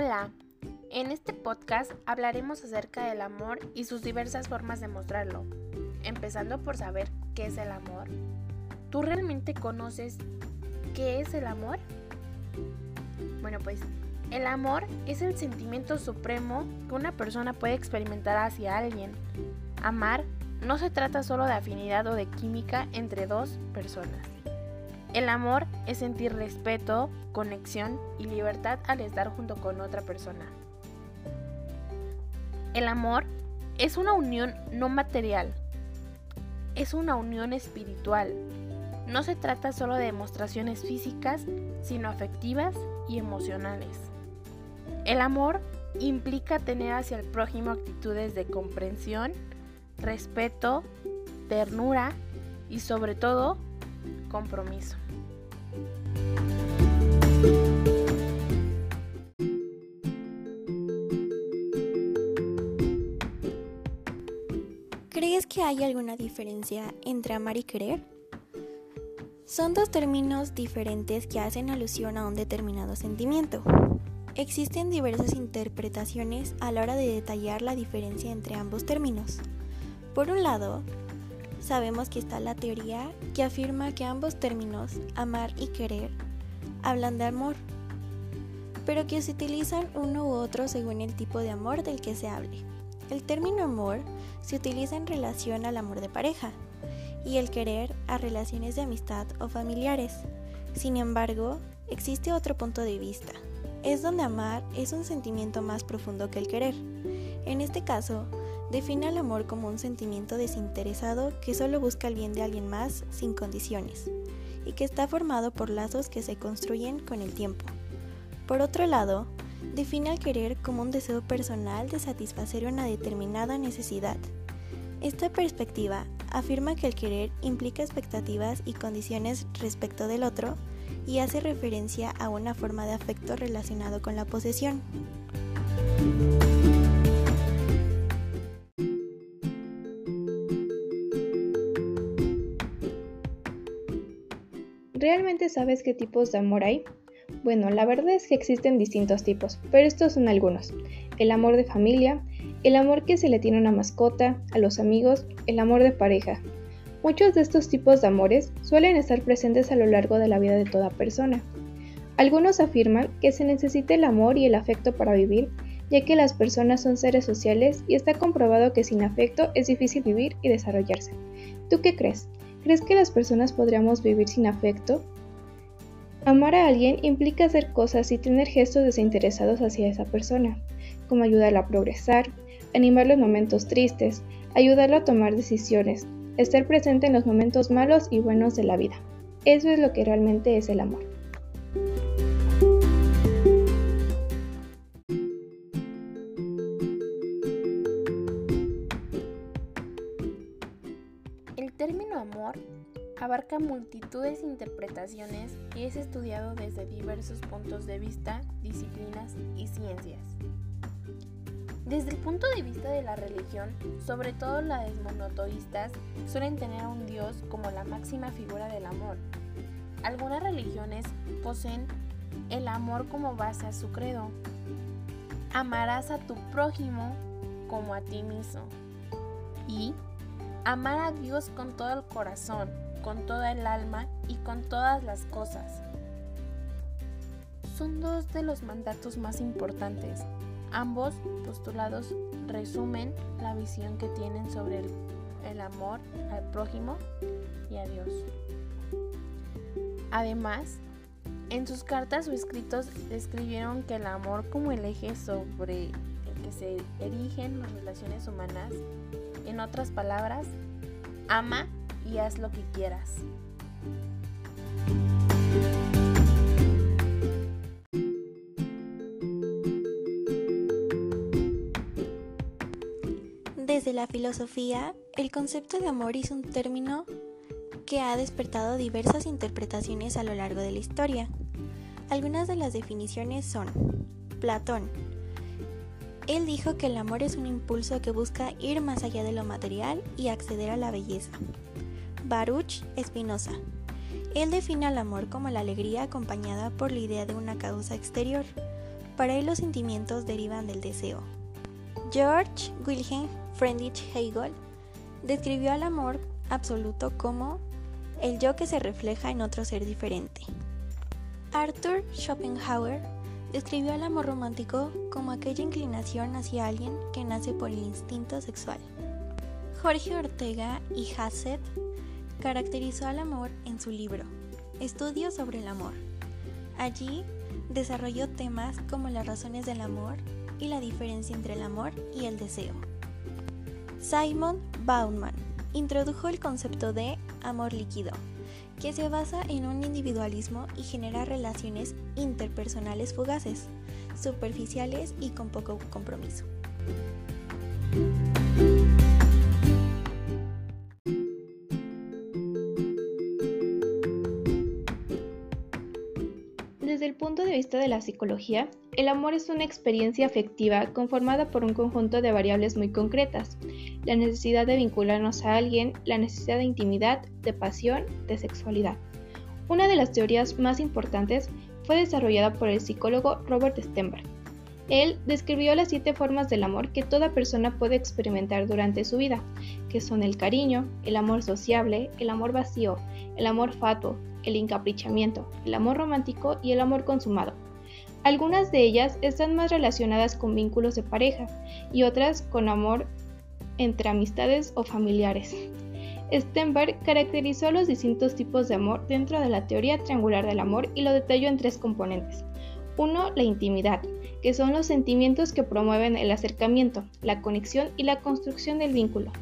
Hola, en este podcast hablaremos acerca del amor y sus diversas formas de mostrarlo, empezando por saber qué es el amor. ¿Tú realmente conoces qué es el amor? Bueno, pues el amor es el sentimiento supremo que una persona puede experimentar hacia alguien. Amar no se trata solo de afinidad o de química entre dos personas. El amor es sentir respeto, conexión y libertad al estar junto con otra persona. El amor es una unión no material, es una unión espiritual. No se trata solo de demostraciones físicas, sino afectivas y emocionales. El amor implica tener hacia el prójimo actitudes de comprensión, respeto, ternura y sobre todo compromiso. Hay alguna diferencia entre amar y querer? Son dos términos diferentes que hacen alusión a un determinado sentimiento. Existen diversas interpretaciones a la hora de detallar la diferencia entre ambos términos. Por un lado, sabemos que está la teoría que afirma que ambos términos, amar y querer, hablan de amor, pero que se utilizan uno u otro según el tipo de amor del que se hable. El término amor se utiliza en relación al amor de pareja y el querer a relaciones de amistad o familiares. Sin embargo, existe otro punto de vista. Es donde amar es un sentimiento más profundo que el querer. En este caso, define el amor como un sentimiento desinteresado que solo busca el bien de alguien más sin condiciones y que está formado por lazos que se construyen con el tiempo. Por otro lado, define al querer como un deseo personal de satisfacer una determinada necesidad. Esta perspectiva afirma que el querer implica expectativas y condiciones respecto del otro y hace referencia a una forma de afecto relacionado con la posesión. ¿Realmente sabes qué tipos de amor hay? Bueno, la verdad es que existen distintos tipos, pero estos son algunos. El amor de familia, el amor que se le tiene a una mascota, a los amigos, el amor de pareja. Muchos de estos tipos de amores suelen estar presentes a lo largo de la vida de toda persona. Algunos afirman que se necesita el amor y el afecto para vivir, ya que las personas son seres sociales y está comprobado que sin afecto es difícil vivir y desarrollarse. ¿Tú qué crees? ¿Crees que las personas podríamos vivir sin afecto? Amar a alguien implica hacer cosas y tener gestos desinteresados hacia esa persona, como ayudarla a progresar, animarlo en momentos tristes, ayudarlo a tomar decisiones, estar presente en los momentos malos y buenos de la vida. Eso es lo que realmente es el amor. El término amor abarca multitudes de interpretaciones y es estudiado desde diversos puntos de vista, disciplinas y ciencias. Desde el punto de vista de la religión, sobre todo las monoteístas, suelen tener a un dios como la máxima figura del amor. Algunas religiones poseen el amor como base a su credo. Amarás a tu prójimo como a ti mismo. Y amar a Dios con todo el corazón, con toda el alma y con todas las cosas. Son dos de los mandatos más importantes. Ambos postulados resumen la visión que tienen sobre el, amor al prójimo y a Dios. Además, en sus cartas o escritos describieron que el amor como el eje sobre el que se erigen las relaciones humanas, en otras palabras, ama y haz lo que quieras. Desde la filosofía, el concepto de amor es un término que ha despertado diversas interpretaciones a lo largo de la historia. Algunas de las definiciones son Platón. Él dijo que el amor es un impulso que busca ir más allá de lo material y acceder a la belleza. Baruch Espinosa. Él define al amor como la alegría acompañada por la idea de una causa exterior. Para él los sentimientos derivan del deseo. George Wilhelm Friedrich Hegel describió al amor absoluto como el yo que se refleja en otro ser diferente. Arthur Schopenhauer describió al amor romántico como aquella inclinación hacia alguien que nace por el instinto sexual. Jorge Ortega y Hassett caracterizó al amor en su libro Estudios sobre el amor. Allí desarrolló temas como las razones del amor y la diferencia entre el amor y el deseo. Simon Bauman introdujo el concepto de amor líquido, que se basa en un individualismo y genera relaciones interpersonales fugaces, superficiales y con poco compromiso. Vista de la psicología, el amor es una experiencia afectiva conformada por un conjunto de variables muy concretas, la necesidad de vincularnos a alguien, la necesidad de intimidad, de pasión, de sexualidad. Una de las teorías más importantes fue desarrollada por el psicólogo Robert Stenberg. Él describió las siete formas del amor que toda persona puede experimentar durante su vida, que son el cariño, el amor sociable, el amor vacío, el amor fatuo, el encaprichamiento, el amor romántico y el amor consumado. Algunas de ellas están más relacionadas con vínculos de pareja y otras con amor entre amistades o familiares. Stenberg caracterizó los distintos tipos de amor dentro de la teoría triangular del amor y lo detalló en tres componentes. Uno, la intimidad, que son los sentimientos que promueven el acercamiento, la conexión y la construcción del vínculo.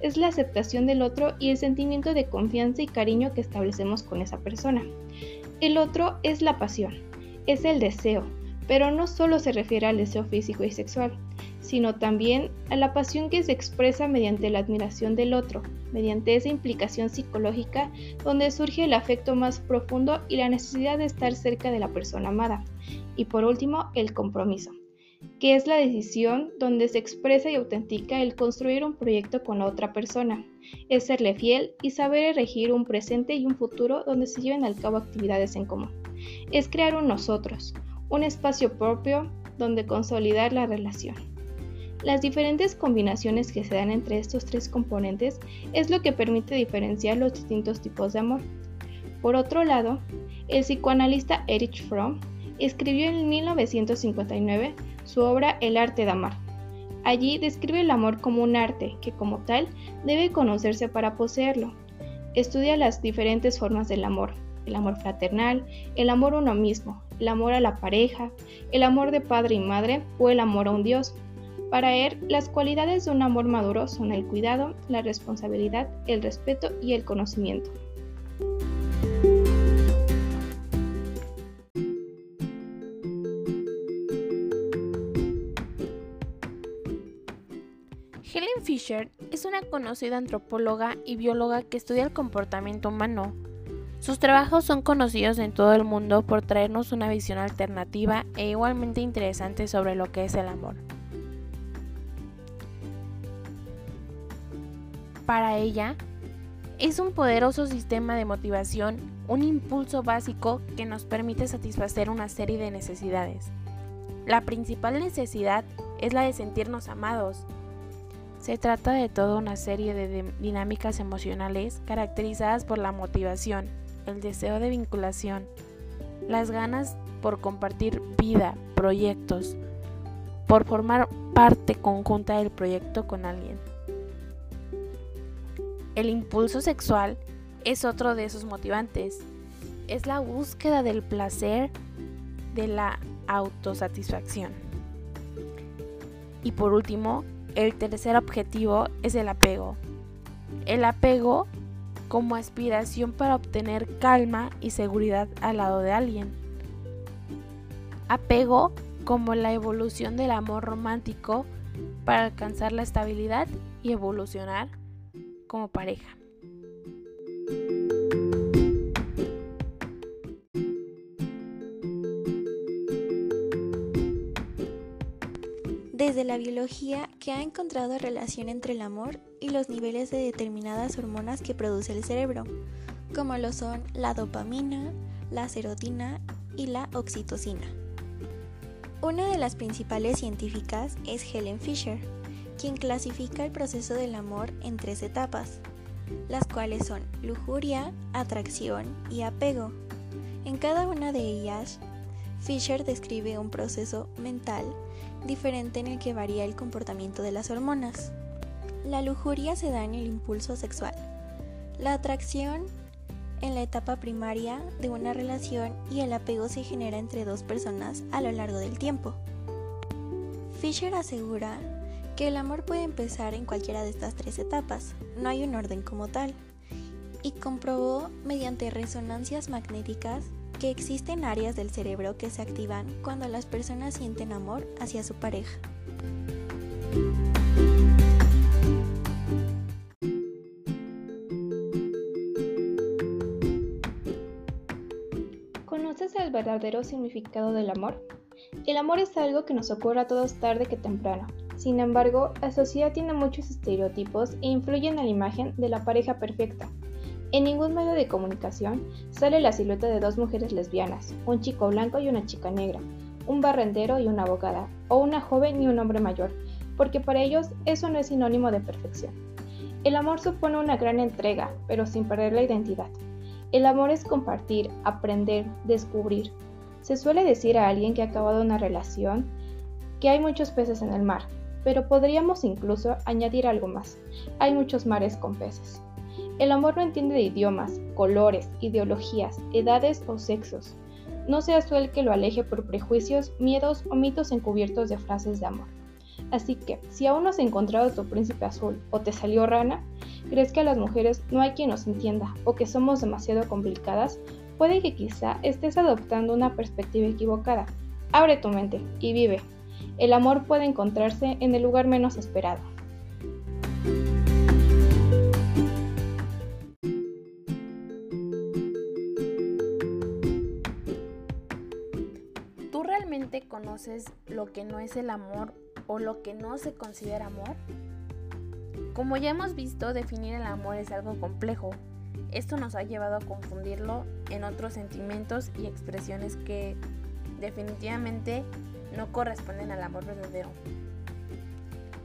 Es la aceptación del otro y el sentimiento de confianza y cariño que establecemos con esa persona. El otro es la pasión, es el deseo, pero no solo se refiere al deseo físico y sexual, sino también a la pasión que se expresa mediante la admiración del otro, mediante esa implicación psicológica donde surge el afecto más profundo y la necesidad de estar cerca de la persona amada. Y por último, el compromiso, que es la decisión donde se expresa y autentica el construir un proyecto con la otra persona, es serle fiel y saber elegir un presente y un futuro donde se lleven al cabo actividades en común. Es crear un nosotros, un espacio propio donde consolidar la relación. Las diferentes combinaciones que se dan entre estos tres componentes es lo que permite diferenciar los distintos tipos de amor. Por otro lado, el psicoanalista Erich Fromm escribió en 1959 su obra El arte de amar. Allí describe el amor como un arte que como tal debe conocerse para poseerlo. Estudia las diferentes formas del amor, el amor fraternal, el amor a uno mismo, el amor a la pareja, el amor de padre y madre o el amor a un Dios. Para él, las cualidades de un amor maduro son el cuidado, la responsabilidad, el respeto y el conocimiento. Fisher es una conocida antropóloga y bióloga que estudia el comportamiento humano. Sus trabajos son conocidos en todo el mundo por traernos una visión alternativa e igualmente interesante sobre lo que es el amor. Para ella, es un poderoso sistema de motivación, un impulso básico que nos permite satisfacer una serie de necesidades. La principal necesidad es la de sentirnos amados. Se trata de toda una serie de dinámicas emocionales caracterizadas por la motivación, el deseo de vinculación, las ganas por compartir vida, proyectos, por formar parte conjunta del proyecto con alguien. El impulso sexual es otro de esos motivantes. Es la búsqueda del placer, de la autosatisfacción. Y por último, el tercer objetivo es el apego. El apego como aspiración para obtener calma y seguridad al lado de alguien. Apego como la evolución del amor romántico para alcanzar la estabilidad y evolucionar como pareja. La biología que ha encontrado relación entre el amor y los niveles de determinadas hormonas que produce el cerebro, como lo son la dopamina, la serotina y la oxitocina. Una de las principales científicas es Helen Fisher, quien clasifica el proceso del amor en tres etapas, las cuales son lujuria, atracción y apego. En cada una de ellas, Fisher describe un proceso mental diferente en el que varía el comportamiento de las hormonas. La lujuria se da en el impulso sexual, la atracción en la etapa primaria de una relación y el apego se genera entre dos personas a lo largo del tiempo. Fisher asegura que el amor puede empezar en cualquiera de estas tres etapas, no hay un orden como tal, y comprobó mediante resonancias magnéticas que existen áreas del cerebro que se activan cuando las personas sienten amor hacia su pareja. ¿Conoces el verdadero significado del amor? El amor es algo que nos ocurre a todos tarde que temprano. Sin embargo, la sociedad tiene muchos estereotipos e influye en la imagen de la pareja perfecta, en ningún medio de comunicación sale la silueta de dos mujeres lesbianas, un chico blanco y una chica negra, un barrendero y una abogada, o una joven y un hombre mayor, porque para ellos eso no es sinónimo de perfección. El amor supone una gran entrega, pero sin perder la identidad. El amor es compartir, aprender, descubrir. Se suele decir a alguien que ha acabado una relación que hay muchos peces en el mar, pero podríamos incluso añadir algo más. Hay muchos mares con peces. El amor no entiende de idiomas, colores, ideologías, edades o sexos. No seas tú el que lo aleje por prejuicios, miedos o mitos encubiertos de frases de amor. Así que, si aún no has encontrado tu príncipe azul o te salió rana, crees que a las mujeres no hay quien nos entienda o que somos demasiado complicadas, puede que quizá estés adoptando una perspectiva equivocada. Abre tu mente y vive. El amor puede encontrarse en el lugar menos esperado. Conoces lo que no es el amor o lo que no se considera amor? Como ya hemos visto, definir el amor es algo complejo. Esto nos ha llevado a confundirlo en otros sentimientos y expresiones que definitivamente no corresponden al amor verdadero.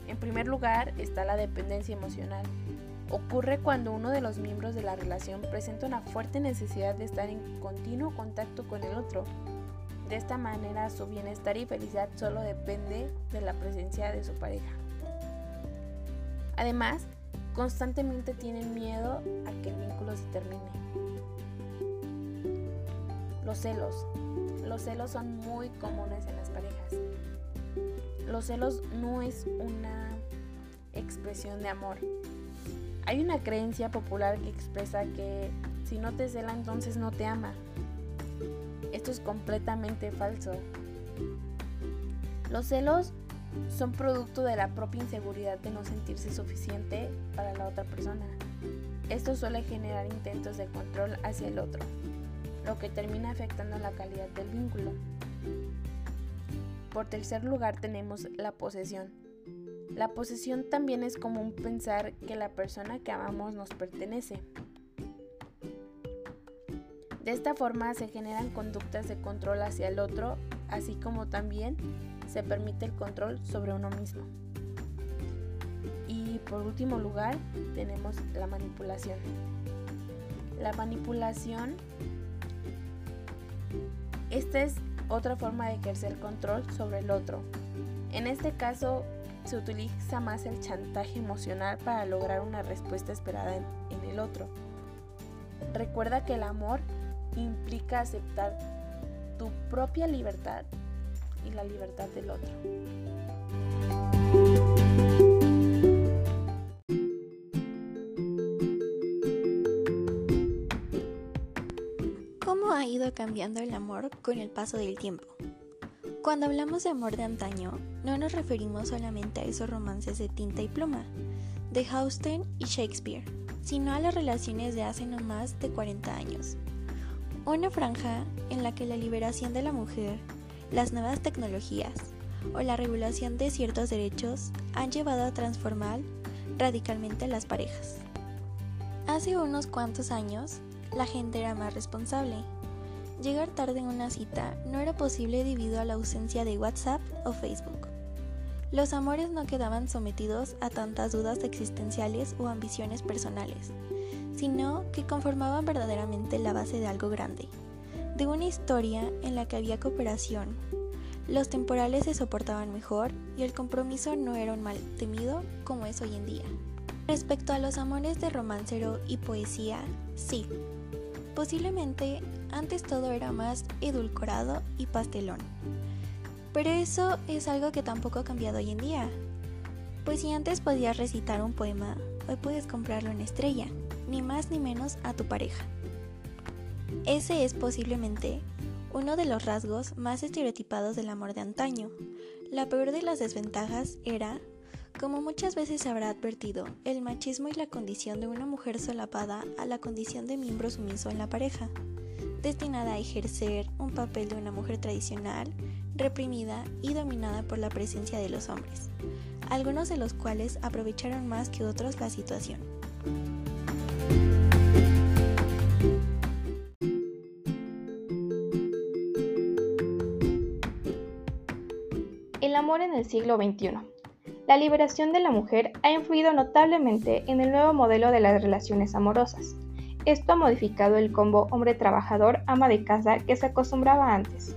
En primer lugar está la dependencia emocional. Ocurre cuando uno de los miembros de la relación presenta una fuerte necesidad de estar en continuo contacto con el otro de esta manera su bienestar y felicidad solo depende de la presencia de su pareja. Además, constantemente tienen miedo a que el vínculo se termine. Los celos. Los celos son muy comunes en las parejas. Los celos no es una expresión de amor. Hay una creencia popular que expresa que si no te cela entonces no te ama. Esto es completamente falso. Los celos son producto de la propia inseguridad de no sentirse suficiente para la otra persona. Esto suele generar intentos de control hacia el otro, lo que termina afectando la calidad del vínculo. Por tercer lugar tenemos la posesión. La posesión también es común pensar que la persona que amamos nos pertenece. De esta forma se generan conductas de control hacia el otro, así como también se permite el control sobre uno mismo. Y por último lugar tenemos la manipulación. La manipulación, esta es otra forma de ejercer control sobre el otro. En este caso se utiliza más el chantaje emocional para lograr una respuesta esperada en, el otro. Recuerda que el amor implica aceptar tu propia libertad y la libertad del otro. ¿Cómo ha ido cambiando el amor con el paso del tiempo? Cuando hablamos de amor de antaño, no nos referimos solamente a esos romances de tinta y pluma, de Austen y Shakespeare, sino a las relaciones de hace no más de 40 años, una franja en la que la liberación de la mujer, las nuevas tecnologías o la regulación de ciertos derechos han llevado a transformar radicalmente las parejas. Hace unos cuantos años, la gente era más responsable. llegar tarde en una cita no era posible debido a la ausencia de WhatsApp o Facebook. Los amores no quedaban sometidos a tantas dudas existenciales o ambiciones personales, sino que conformaban verdaderamente la base de algo grande, de una historia en la que había cooperación. Los temporales se soportaban mejor y el compromiso no era un mal temido como es hoy en día. Respecto a los amores de romancero y poesía, sí. Posiblemente antes todo era más edulcorado y pastelón. Pero eso es algo que tampoco ha cambiado hoy en día. Pues si antes podías recitar un poema, hoy puedes comprarlo en estrella ni más ni menos a tu pareja. Ese es posiblemente uno de los rasgos más estereotipados del amor de antaño. La peor de las desventajas era, como muchas veces habrá advertido, el machismo y la condición de una mujer solapada a la condición de miembro sumiso en la pareja, destinada a ejercer un papel de una mujer tradicional, reprimida y dominada por la presencia de los hombres, algunos de los cuales aprovecharon más que otros la situación. En el siglo XXI. La liberación de la mujer ha influido notablemente en el nuevo modelo de las relaciones amorosas. Esto ha modificado el combo hombre trabajador ama de casa que se acostumbraba antes.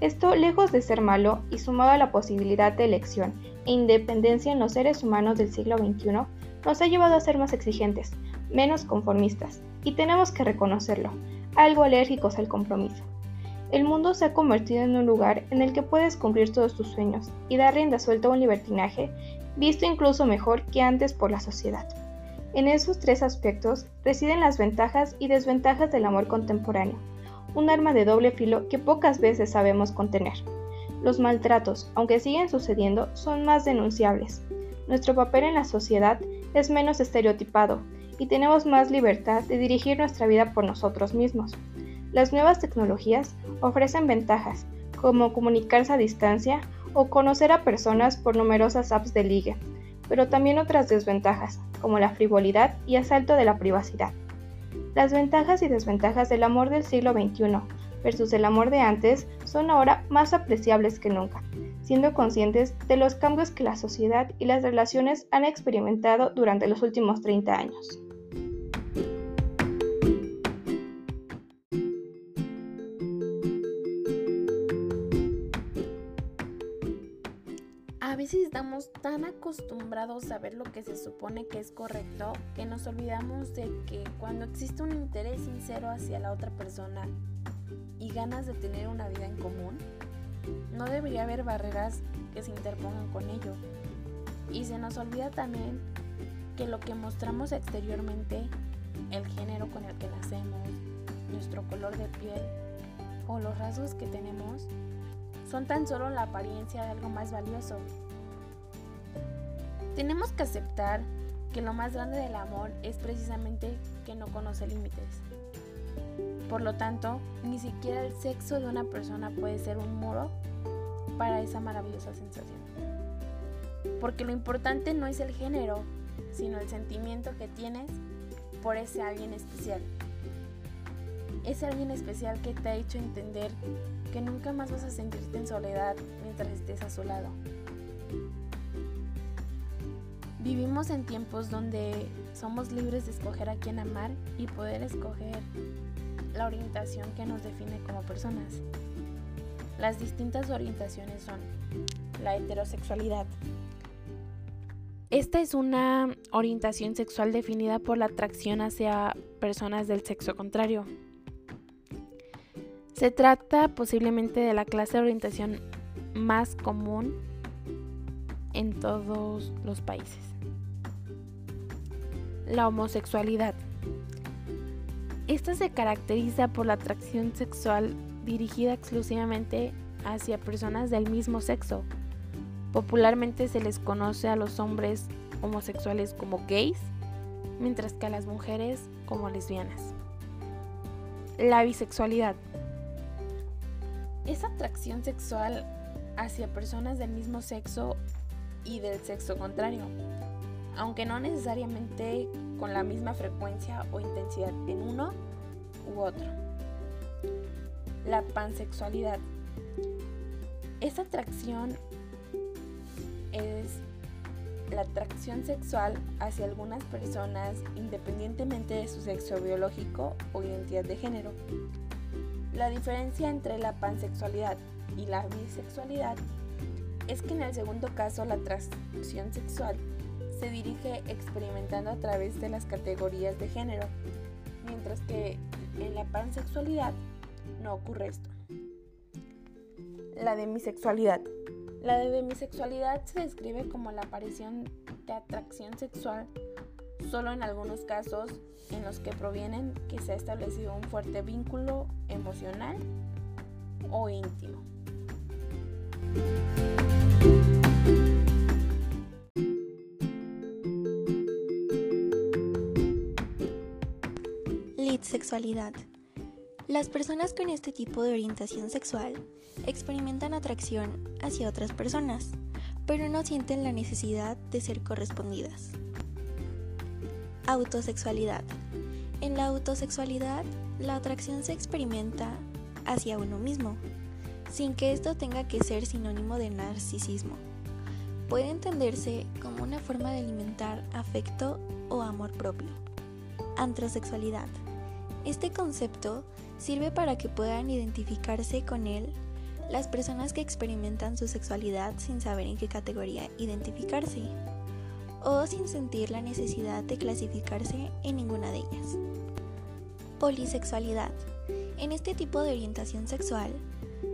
Esto, lejos de ser malo y sumado a la posibilidad de elección e independencia en los seres humanos del siglo XXI, nos ha llevado a ser más exigentes, menos conformistas, y tenemos que reconocerlo, algo alérgicos al compromiso. El mundo se ha convertido en un lugar en el que puedes cumplir todos tus sueños y dar rienda suelta a un libertinaje visto incluso mejor que antes por la sociedad. En esos tres aspectos residen las ventajas y desventajas del amor contemporáneo, un arma de doble filo que pocas veces sabemos contener. Los maltratos, aunque siguen sucediendo, son más denunciables. Nuestro papel en la sociedad es menos estereotipado y tenemos más libertad de dirigir nuestra vida por nosotros mismos. Las nuevas tecnologías ofrecen ventajas, como comunicarse a distancia o conocer a personas por numerosas apps de ligue, pero también otras desventajas, como la frivolidad y asalto de la privacidad. Las ventajas y desventajas del amor del siglo XXI versus el amor de antes son ahora más apreciables que nunca, siendo conscientes de los cambios que la sociedad y las relaciones han experimentado durante los últimos 30 años. Veces estamos tan acostumbrados a ver lo que se supone que es correcto que nos olvidamos de que cuando existe un interés sincero hacia la otra persona y ganas de tener una vida en común, no debería haber barreras que se interpongan con ello. Y se nos olvida también que lo que mostramos exteriormente, el género con el que nacemos, nuestro color de piel o los rasgos que tenemos, son tan solo la apariencia de algo más valioso. Tenemos que aceptar que lo más grande del amor es precisamente que no conoce límites. Por lo tanto, ni siquiera el sexo de una persona puede ser un muro para esa maravillosa sensación. Porque lo importante no es el género, sino el sentimiento que tienes por ese alguien especial. Ese alguien especial que te ha hecho entender que nunca más vas a sentirte en soledad mientras estés a su lado. Vivimos en tiempos donde somos libres de escoger a quién amar y poder escoger la orientación que nos define como personas. Las distintas orientaciones son la heterosexualidad. Esta es una orientación sexual definida por la atracción hacia personas del sexo contrario. Se trata posiblemente de la clase de orientación más común en todos los países. La homosexualidad. Esta se caracteriza por la atracción sexual dirigida exclusivamente hacia personas del mismo sexo. Popularmente se les conoce a los hombres homosexuales como gays, mientras que a las mujeres como lesbianas. La bisexualidad esa atracción sexual hacia personas del mismo sexo y del sexo contrario, aunque no necesariamente con la misma frecuencia o intensidad en uno u otro. La pansexualidad. Esta atracción es la atracción sexual hacia algunas personas independientemente de su sexo biológico o identidad de género. La diferencia entre la pansexualidad y la bisexualidad es que en el segundo caso la atracción sexual se dirige experimentando a través de las categorías de género, mientras que en la pansexualidad no ocurre esto. La demisexualidad. La demisexualidad se describe como la aparición de atracción sexual solo en algunos casos en los que provienen que se ha establecido un fuerte vínculo emocional o íntimo. Sexualidad. Las personas con este tipo de orientación sexual experimentan atracción hacia otras personas, pero no sienten la necesidad de ser correspondidas. Autosexualidad. En la autosexualidad, la atracción se experimenta hacia uno mismo, sin que esto tenga que ser sinónimo de narcisismo. Puede entenderse como una forma de alimentar afecto o amor propio. Antrosexualidad. Este concepto sirve para que puedan identificarse con él las personas que experimentan su sexualidad sin saber en qué categoría identificarse o sin sentir la necesidad de clasificarse en ninguna de ellas. Polisexualidad. En este tipo de orientación sexual,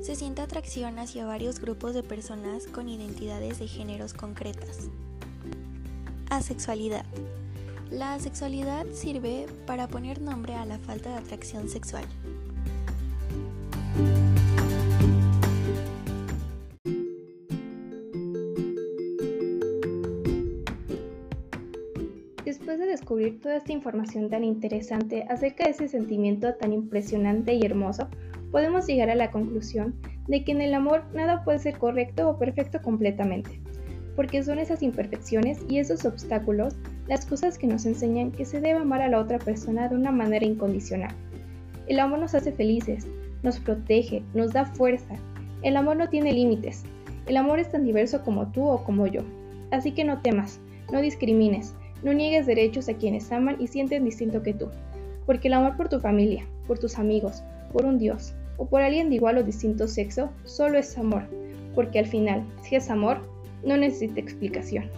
se siente atracción hacia varios grupos de personas con identidades de géneros concretas. Asexualidad. La sexualidad sirve para poner nombre a la falta de atracción sexual. Después de descubrir toda esta información tan interesante acerca de ese sentimiento tan impresionante y hermoso, podemos llegar a la conclusión de que en el amor nada puede ser correcto o perfecto completamente, porque son esas imperfecciones y esos obstáculos las cosas que nos enseñan que se debe amar a la otra persona de una manera incondicional. El amor nos hace felices, nos protege, nos da fuerza. El amor no tiene límites. El amor es tan diverso como tú o como yo. Así que no temas, no discrimines, no niegues derechos a quienes aman y sienten distinto que tú. Porque el amor por tu familia, por tus amigos, por un Dios o por alguien de igual o distinto sexo solo es amor. Porque al final, si es amor, no necesita explicación.